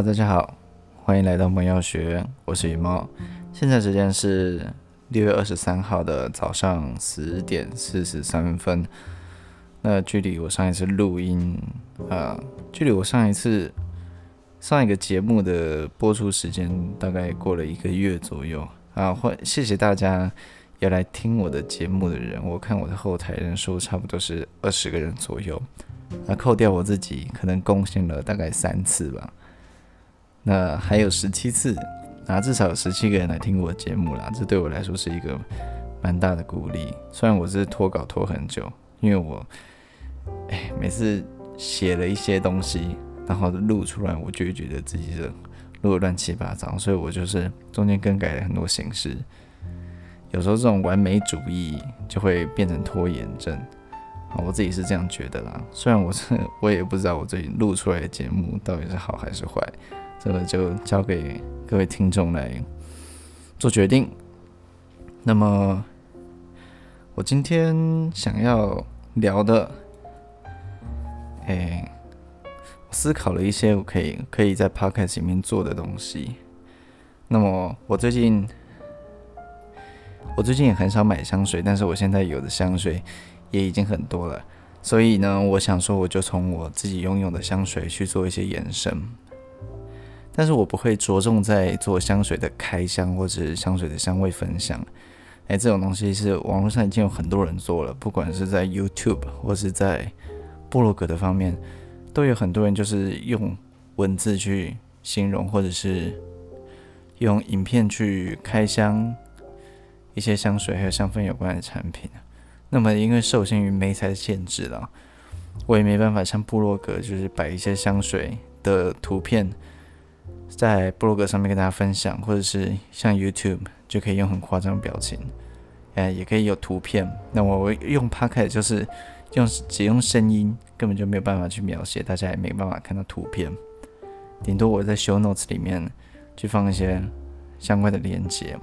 大家好，欢迎来到萌药学，我是羽毛。现在时间是六月二十三号的早上十点四十三分。那距离我上一次录音，啊，距离我上一次上一个节目的播出时间大概过了一个月左右啊。欢，谢谢大家要来听我的节目的人，我看我的后台人数差不多是二十个人左右。那扣掉我自己，可能贡献了大概三次吧。那还有十七次，那至少有十七个人来听我的节目啦，这对我来说是一个蛮大的鼓励。虽然我是拖稿拖很久，因为我，哎，每次写了一些东西，然后录出来，我就会觉得自己的录的乱七八糟，所以我就是中间更改了很多形式。有时候这种完美主义就会变成拖延症。我自己是这样觉得啦，虽然我是我也不知道我最近录出来的节目到底是好还是坏，这个就交给各位听众来做决定。那么我今天想要聊的，哎，我思考了一些我可以可以在 podcast 里面做的东西。那么我最近我最近也很少买香水，但是我现在有的香水。也已经很多了，所以呢，我想说，我就从我自己拥有的香水去做一些延伸，但是我不会着重在做香水的开箱或者是香水的香味分享。哎，这种东西是网络上已经有很多人做了，不管是在 YouTube 或是在部落格的方面，都有很多人就是用文字去形容，或者是用影片去开箱一些香水还有香氛有关的产品。那么，因为受限于媒材的限制了，我也没办法像部落格，就是摆一些香水的图片在部落格上面跟大家分享，或者是像 YouTube 就可以用很夸张的表情，哎，也可以有图片。那我用 Podcast 就是用只用声音，根本就没有办法去描写，大家也没办法看到图片。顶多我在 Show Notes 里面去放一些相关的连接。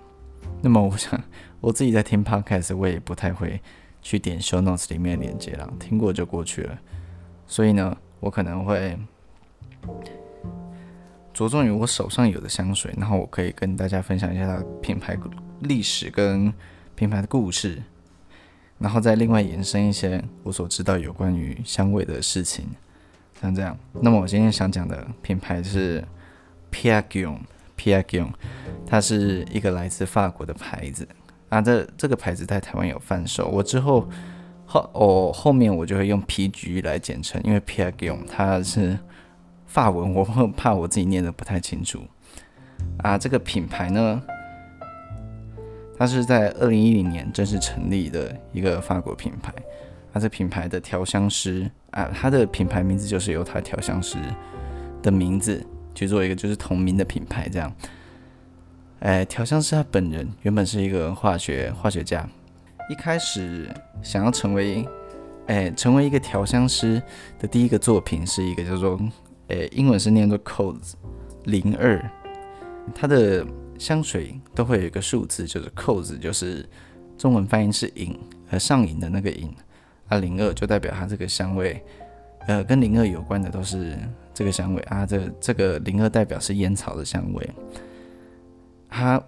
那么，我想我自己在听 Podcast，我也不太会。去点 show notes 里面的链接了，听过就过去了。所以呢，我可能会着重于我手上有的香水，然后我可以跟大家分享一下它的品牌历史跟品牌的故事，然后再另外延伸一些我所知道有关于香味的事情，像这样。那么我今天想讲的品牌是 Pierre Guillaume，Pierre Guillaume，它是一个来自法国的牌子。啊，这这个牌子在台湾有贩售。我之后后我、哦、后面我就会用 PG 来简称，因为 Pierre Guillaume 它是法文，我怕我自己念的不太清楚。啊，这个品牌呢，它是在二零一零年正式成立的一个法国品牌。它这品牌的调香师啊，它的品牌名字就是由它调香师的名字去做一个就是同名的品牌这样。哎，调香师他本人原本是一个化学化学家，一开始想要成为，哎，成为一个调香师的第一个作品是一个叫做，诶，英文是念作 Codes 零二，它的香水都会有一个数字，就是 Codes，就是中文翻译是瘾，呃，上瘾的那个瘾，啊，零二就代表它这个香味，呃，跟零二有关的都是这个香味啊，这这个零二代表是烟草的香味。他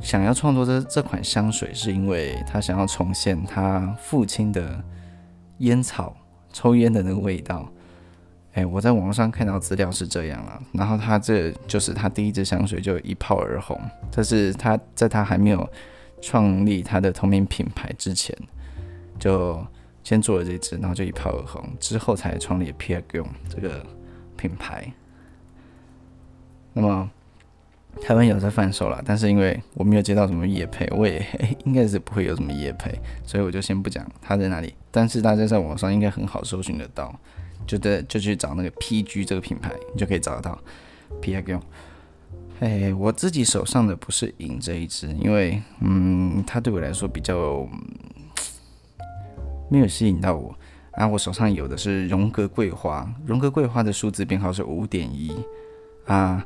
想要创作这这款香水，是因为他想要重现他父亲的烟草抽烟的那个味道。哎，我在网上看到资料是这样了，然后他这就是他第一支香水就一炮而红。这是他在他还没有创立他的同名品牌之前，就先做了这支，然后就一炮而红，之后才创立 Pierre g u i l l 这个品牌。那么。台湾有在贩售了，但是因为我没有接到什么业配，我也应该是不会有什么业配，所以我就先不讲它在哪里。但是大家在网上应该很好搜寻得到，就在就去找那个 PG 这个品牌，你就可以找得到。PG，哎，我自己手上的不是瘾这一支，因为嗯，它对我来说比较没有吸引到我。啊，我手上有的是荣格桂花，荣格桂花的数字编号是五点一啊。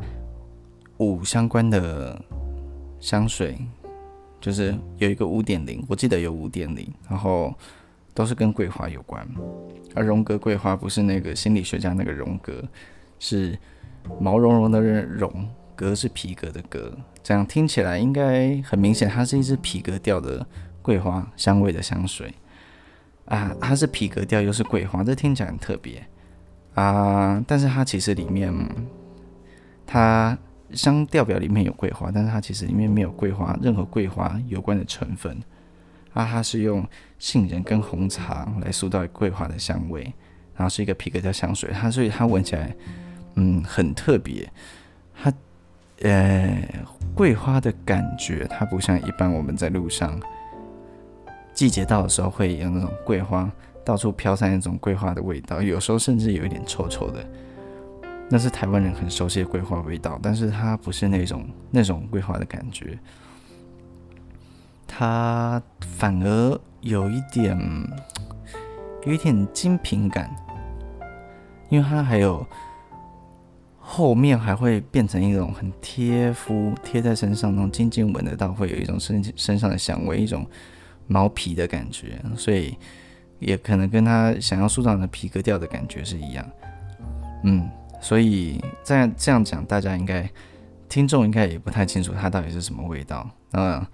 五相关的香水，就是有一个五点零，我记得有五点零，然后都是跟桂花有关。而荣格桂花不是那个心理学家那个荣格，是毛茸茸的绒，革是皮革的革，这样听起来应该很明显，它是一支皮革调的桂花香味的香水啊。它是皮革调又是桂花，这听起来很特别啊。但是它其实里面，它香调表里面有桂花，但是它其实里面没有桂花任何桂花有关的成分。啊，它是用杏仁跟红茶来塑造桂花的香味，然后是一个皮革加香水，它所以它闻起来，嗯，很特别。它，呃，桂花的感觉，它不像一般我们在路上季节到的时候会有那种桂花到处飘散那种桂花的味道，有时候甚至有一点臭臭的，那是台湾人很熟悉的桂花味道，但是它不是那种那种桂花的感觉。它反而有一点，有一点精品感，因为它还有后面还会变成一种很贴肤、贴在身上那种静静闻得到，会有一种身身上的香味，一种毛皮的感觉，所以也可能跟他想要塑造的皮革调的感觉是一样。嗯，所以这样这样讲，大家应该听众应该也不太清楚它到底是什么味道。那。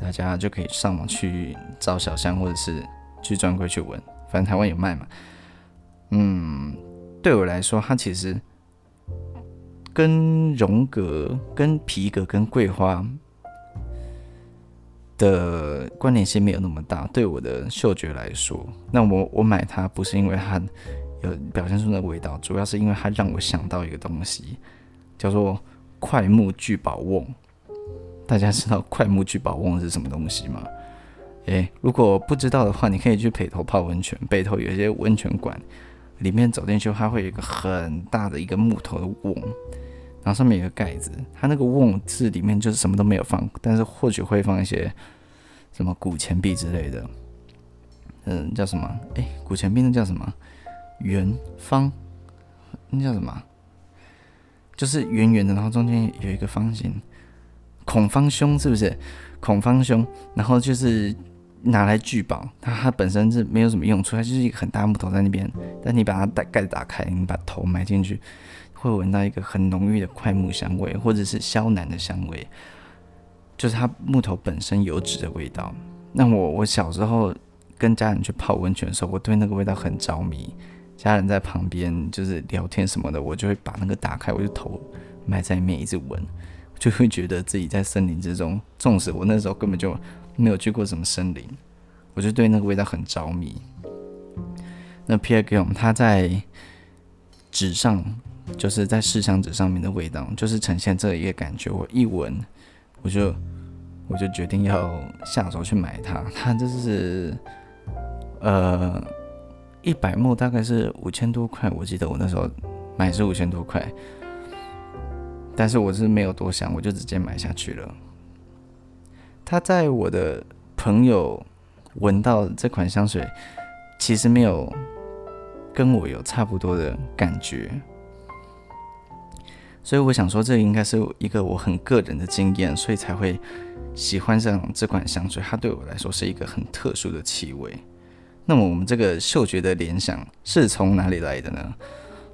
大家就可以上网去找小香，或者是去专柜去闻，反正台湾有卖嘛。嗯，对我来说，它其实跟绒革、跟皮革、跟桂花的关联性没有那么大。对我的嗅觉来说，那我我买它不是因为它有表现出的味道，主要是因为它让我想到一个东西，叫做快木聚宝瓮。大家知道快木聚宝瓮是什么东西吗？诶，如果不知道的话，你可以去北投泡温泉。北投有一些温泉馆，里面走进去，它会有一个很大的一个木头的瓮，然后上面有个盖子。它那个瓮是里面就是什么都没有放，但是或许会放一些什么古钱币之类的。嗯，叫什么？诶，古钱币那叫什么？圆方？那叫什么？就是圆圆的，然后中间有一个方形。孔方兄是不是？孔方兄，然后就是拿来聚宝，它它本身是没有什么用处，它就是一个很大木头在那边。但你把它盖盖子打开，你把头埋进去，会闻到一个很浓郁的桧木香味，或者是肖楠的香味，就是它木头本身油脂的味道。那我我小时候跟家人去泡温泉的时候，我对那个味道很着迷。家人在旁边就是聊天什么的，我就会把那个打开，我就头埋在里面一直闻。就会觉得自己在森林之中，纵使我那时候根本就没有去过什么森林，我就对那个味道很着迷。那 Pergam，它在纸上，就是在试香纸上面的味道，就是呈现这一个感觉。我一闻，我就我就决定要下手去买它。它就是呃一百 ml 大概是五千多块，我记得我那时候买是五千多块。但是我是没有多想，我就直接买下去了。他在我的朋友闻到这款香水，其实没有跟我有差不多的感觉，所以我想说，这应该是一个我很个人的经验，所以才会喜欢上这款香水。它对我来说是一个很特殊的气味。那么我们这个嗅觉的联想是从哪里来的呢？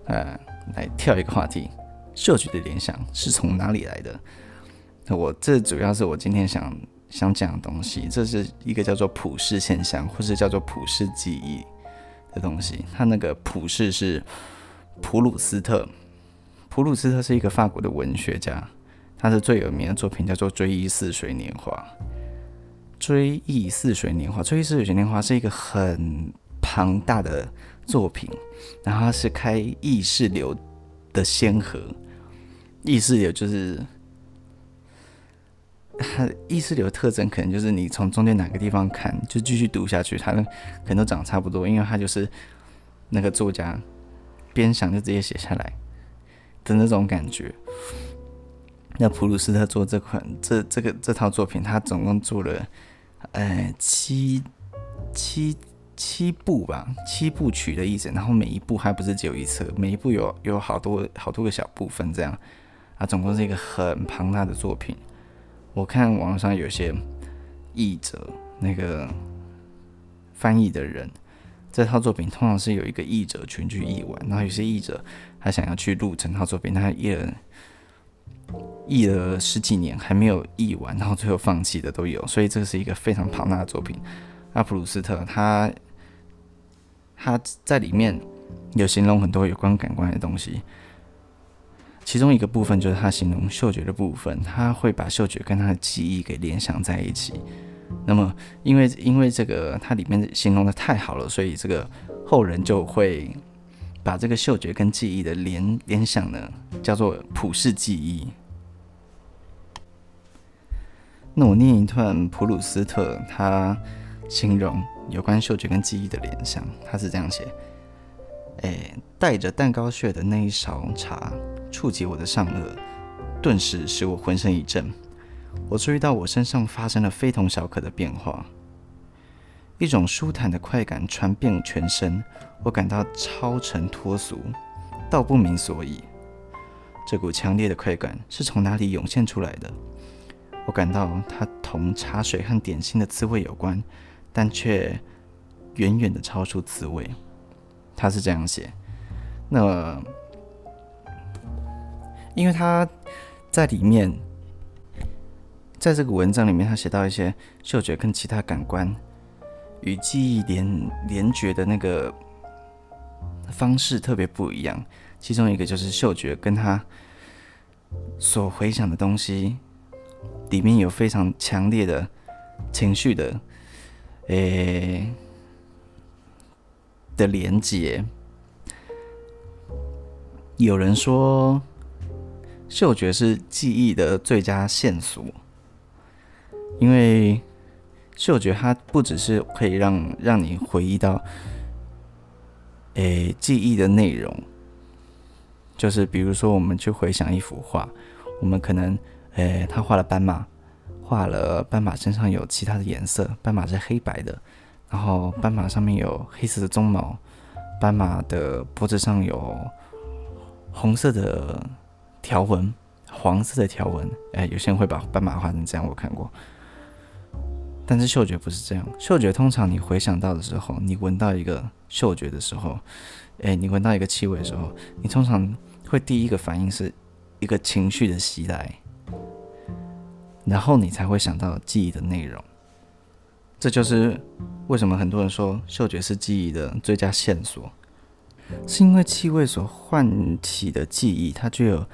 呃，来跳一个话题。嗅觉的联想是从哪里来的？我这主要是我今天想想讲的东西，这是一个叫做普世现象，或是叫做普世记忆的东西。它那个普世是普鲁斯特，普鲁斯特是一个法国的文学家，他是最有名的作品叫做《追忆似水年华》。追忆似水年华，追忆似水年华是一个很庞大的作品，然后它是开意识流的先河。意识流就是它 意识流特征，可能就是你从中间哪个地方看，就继续读下去，它可能都长得差不多，因为它就是那个作家边想就直接写下来的那种感觉。那普鲁斯特做这款这这个这套作品，他总共做了呃七七七部吧，七部曲的意思。然后每一部还不是只有一册，每一部有有好多好多个小部分这样。啊，总共是一个很庞大的作品。我看网上有些译者，那个翻译的人，这套作品通常是有一个译者群聚译完，然后有些译者他想要去录整套作品，他一人译了十几年还没有译完，然后最后放弃的都有，所以这是一个非常庞大的作品。阿普鲁斯特他他在里面有形容很多有关感官的东西，其中一个部分就是他形容嗅觉的部分，他会把嗅觉跟他的记忆给联想在一起。那么，因为因为这个它里面形容的太好了，所以这个后人就会把这个嗅觉跟记忆的联联想呢，叫做普世记忆。那我念一段普鲁斯特他形容有关嗅觉跟记忆的联想，他是这样写：诶，带着蛋糕屑的那一勺茶触及我的上颚，顿时使我浑身一震。我注意到我身上发生了非同小可的变化，一种舒坦的快感传遍全身，我感到超尘脱俗，道不明所以。这股强烈的快感是从哪里涌现出来的？我感到它同茶水和点心的滋味有关，但却远远的超出滋味。他是这样写。那因为他在里面。在这个文章里面，他写到一些嗅觉跟其他感官与记忆连连觉的那个方式特别不一样。其中一个就是嗅觉跟他所回想的东西里面有非常强烈的情绪的，诶的连接。有人说，嗅觉是记忆的最佳线索。因为嗅觉得它不只是可以让让你回忆到，诶，记忆的内容，就是比如说我们去回想一幅画，我们可能，诶，他画了斑马，画了斑马身上有其他的颜色，斑马是黑白的，然后斑马上面有黑色的鬃毛，斑马的脖子上有红色的条纹，黄色的条纹，诶，有些人会把斑马画成这样，我看过。但是嗅觉不是这样，嗅觉通常你回想到的时候，你闻到一个嗅觉的时候，诶，你闻到一个气味的时候，你通常会第一个反应是一个情绪的袭来，然后你才会想到记忆的内容。这就是为什么很多人说嗅觉是记忆的最佳线索，是因为气味所唤起的记忆，它具有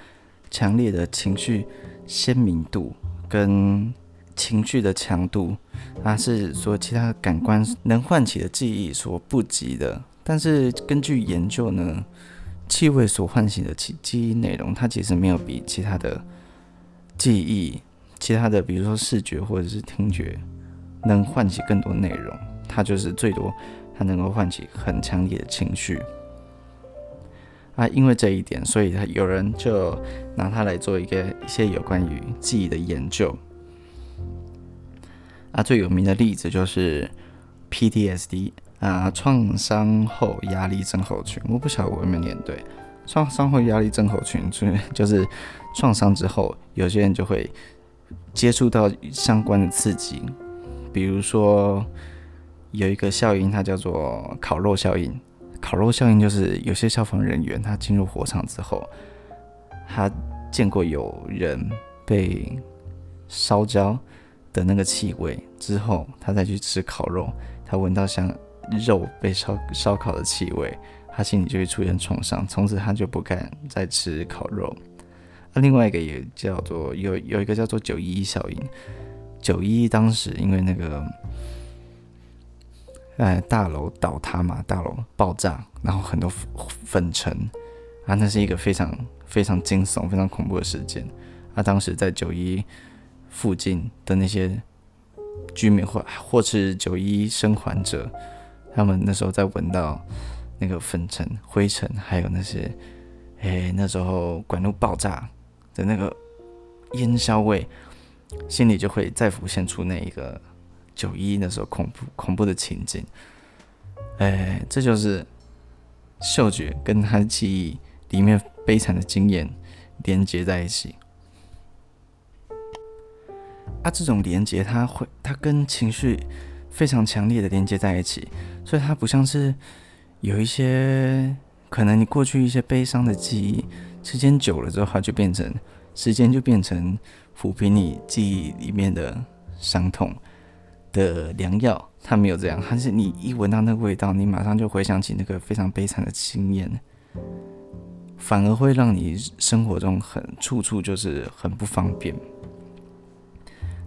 强烈的情绪鲜明度跟。情绪的强度，它是说其他感官能唤起的记忆所不及的。但是根据研究呢，气味所唤醒的记记忆内容，它其实没有比其他的记忆、其他的比如说视觉或者是听觉能唤起更多内容。它就是最多，它能够唤起很强烈的情绪。啊，因为这一点，所以他有人就拿它来做一个一些有关于记忆的研究。啊，最有名的例子就是 PTSD 啊，创伤后压力症候群。我不晓得我有没有念对，创伤后压力症候群就是就是创伤之后，有些人就会接触到相关的刺激，比如说有一个效应，它叫做烤肉效应。烤肉效应就是有些消防人员他进入火场之后，他见过有人被烧焦。的那个气味之后，他再去吃烤肉，他闻到像肉被烧烧烤的气味，他心里就会出现创伤，从此他就不敢再吃烤肉。那另外一个也叫做有有一个叫做九一一效应，九一一当时因为那个哎大楼倒塌嘛，大楼爆炸，然后很多粉尘啊，那是一个非常非常惊悚、非常恐怖的事件。他当时在九一。附近的那些居民或或是九一生还者，他们那时候在闻到那个粉尘、灰尘，还有那些，诶、欸，那时候管路爆炸的那个烟硝味，心里就会再浮现出那一个九一那时候恐怖恐怖的情景。诶、欸，这就是嗅觉跟他记忆里面悲惨的经验连接在一起。啊，这种连接，它会，它跟情绪非常强烈的连接在一起，所以它不像是有一些可能你过去一些悲伤的记忆，时间久了之后，它就变成时间就变成抚平你记忆里面的伤痛的良药。它没有这样，它是你一闻到那个味道，你马上就回想起那个非常悲惨的经验，反而会让你生活中很处处就是很不方便。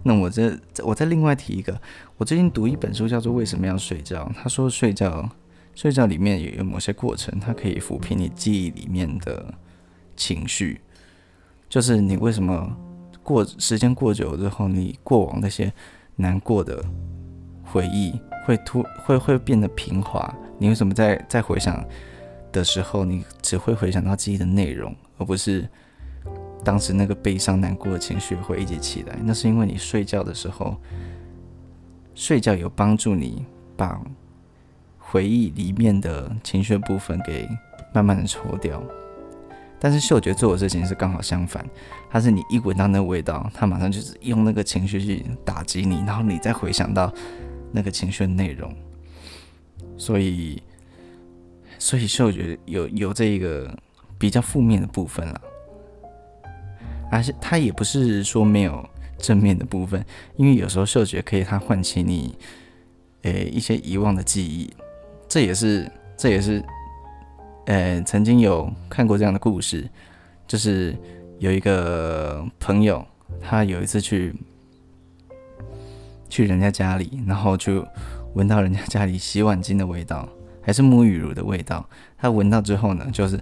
那我这我再另外提一个，我最近读一本书叫做《为什么要睡觉》。他说睡觉睡觉里面也有某些过程，它可以抚平你记忆里面的情绪。就是你为什么过时间过久之后，你过往那些难过的回忆会突会会变得平滑？你为什么在在回想的时候，你只会回想到记忆的内容，而不是？当时那个悲伤难过的情绪会一起起来，那是因为你睡觉的时候，睡觉有帮助你把回忆里面的情绪部分给慢慢的抽掉。但是嗅觉做的事情是刚好相反，它是你一闻到那个味道，它马上就是用那个情绪去打击你，然后你再回想到那个情绪的内容。所以，所以嗅觉有有这一个比较负面的部分了。而且它也不是说没有正面的部分，因为有时候嗅觉可以它唤起你，诶、一些遗忘的记忆，这也是这也是，呃、曾经有看过这样的故事，就是有一个朋友，他有一次去去人家家里，然后就闻到人家家里洗碗巾的味道，还是沐浴乳的味道，他闻到之后呢，就是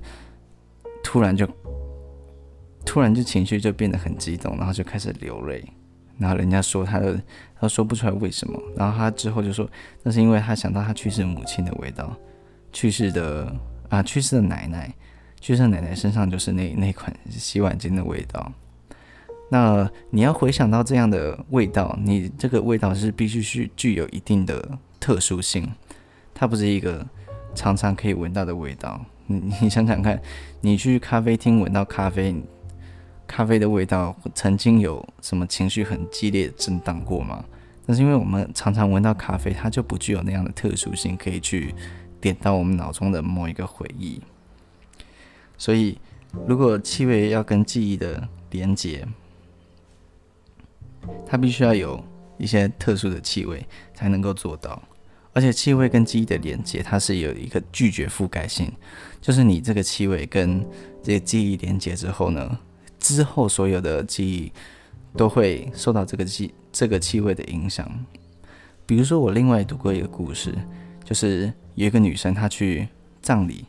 突然就。突然就情绪就变得很激动，然后就开始流泪，然后人家说他的，他说不出来为什么，然后他之后就说那是因为他想到他去世母亲的味道，去世的啊去世的奶奶，去世的奶奶身上就是那那款洗碗精的味道。那你要回想到这样的味道，你这个味道是必须是具有一定的特殊性，它不是一个常常可以闻到的味道。你你想想看，你去咖啡厅闻到咖啡。咖啡的味道曾经有什么情绪很激烈震荡过吗？但是因为我们常常闻到咖啡，它就不具有那样的特殊性，可以去点到我们脑中的某一个回忆。所以，如果气味要跟记忆的连接，它必须要有一些特殊的气味才能够做到。而且，气味跟记忆的连接，它是有一个拒绝覆盖性，就是你这个气味跟这个记忆连接之后呢，之后所有的记忆都会受到这个气这个气味的影响。比如说，我另外读过一个故事，就是有一个女生她去葬礼，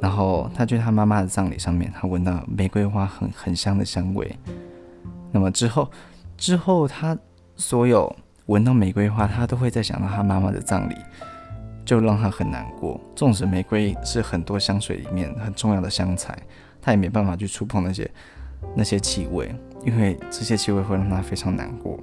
然后她去她妈妈的葬礼上面，她闻到玫瑰花很很香的香味。那么之后之后，她所有闻到玫瑰花，她都会再想到她妈妈的葬礼，就让她很难过。纵使玫瑰是很多香水里面很重要的香材。他也没办法去触碰那些那些气味，因为这些气味会让他非常难过。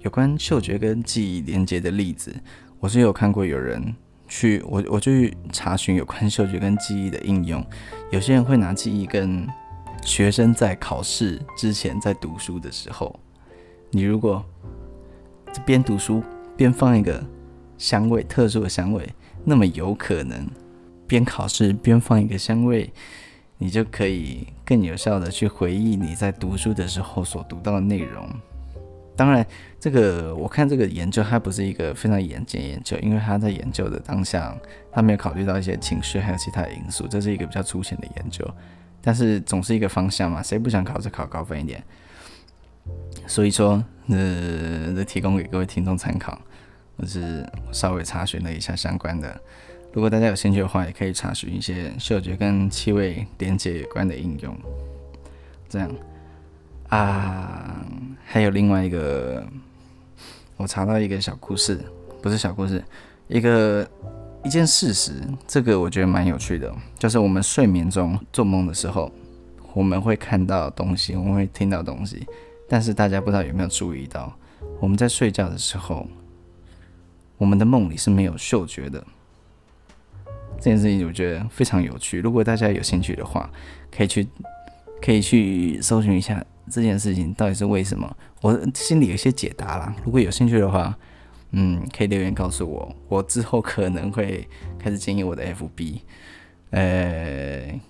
有关嗅觉跟记忆连接的例子，我是有看过有人去我我去查询有关嗅觉跟记忆的应用。有些人会拿记忆跟学生在考试之前在读书的时候，你如果边读书边放一个香味特殊的香味，那么有可能边考试边放一个香味。你就可以更有效的去回忆你在读书的时候所读到的内容。当然，这个我看这个研究它不是一个非常严谨研究，因为他在研究的当下，他没有考虑到一些情绪还有其他因素，这是一个比较粗浅的研究。但是总是一个方向嘛，谁不想考试考高分一点？所以说，呃，这提供给各位听众参考，我是稍微查询了一下相关的。如果大家有兴趣的话，也可以查询一些嗅觉跟气味连接有关的应用。这样啊，还有另外一个，我查到一个小故事，不是小故事，一个一件事实，这个我觉得蛮有趣的，就是我们睡眠中做梦的时候，我们会看到东西，我们会听到东西，但是大家不知道有没有注意到，我们在睡觉的时候，我们的梦里是没有嗅觉的。这件事情我觉得非常有趣，如果大家有兴趣的话，可以去可以去搜寻一下这件事情到底是为什么。我心里有些解答啦，如果有兴趣的话，嗯，可以留言告诉我，我之后可能会开始经营我的 FB，呃，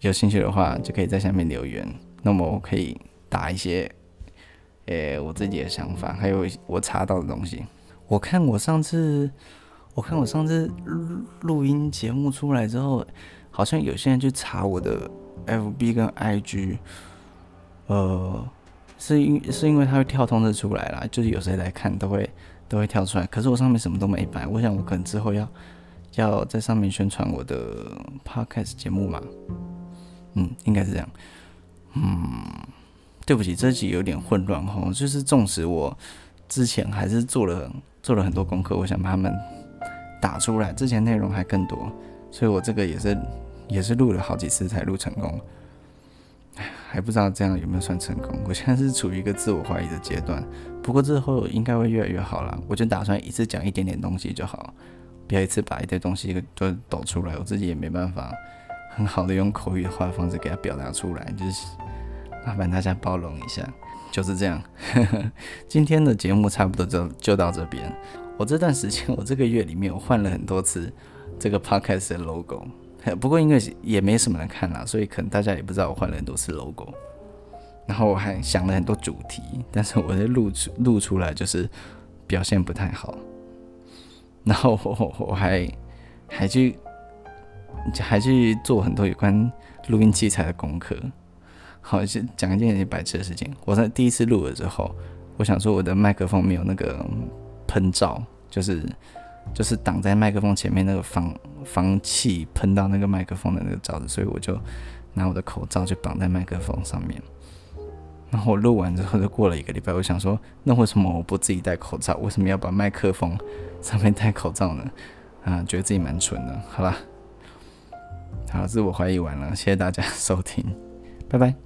有兴趣的话就可以在下面留言，那么我可以打一些，呃，我自己的想法，还有我查到的东西。我看我上次，我看我上次录录音节目出来之后，好像有些人去查我的 FB 跟 IG，呃，是因是因为他会跳通知出来啦，就是有谁来看都会。都会跳出来，可是我上面什么都没摆。我想我可能之后要要在上面宣传我的 podcast 节目嘛，嗯，应该是这样。嗯，对不起，这集有点混乱哈，就是纵使我之前还是做了做了很多功课，我想把他们打出来，之前内容还更多，所以我这个也是也是录了好几次才录成功。还不知道这样有没有算成功？我现在是处于一个自我怀疑的阶段，不过之后应该会越来越好了。我就打算一次讲一点点东西就好，不要一次把一堆东西都抖出来，我自己也没办法很好的用口语化的方式给它表达出来，就是麻烦大家包容一下，就是这样。今天的节目差不多就就到这边。我这段时间，我这个月里面我换了很多次这个 podcast 的 logo。不过因为也没什么人看啦，所以可能大家也不知道我换了很多次 logo。然后我还想了很多主题，但是我的录出录出来就是表现不太好。然后我我还还去还去做很多有关录音器材的功课。好，先讲一件很白痴的事情。我在第一次录了之后，我想说我的麦克风没有那个喷罩，就是。就是挡在麦克风前面那个防防气喷到那个麦克风的那个罩子，所以我就拿我的口罩就绑在麦克风上面。然后我录完之后就过了一个礼拜，我想说，那为什么我不自己戴口罩？为什么要把麦克风 上面戴口罩呢？啊，觉得自己蛮蠢的。好吧，好了，自我怀疑完了，谢谢大家收听，拜拜。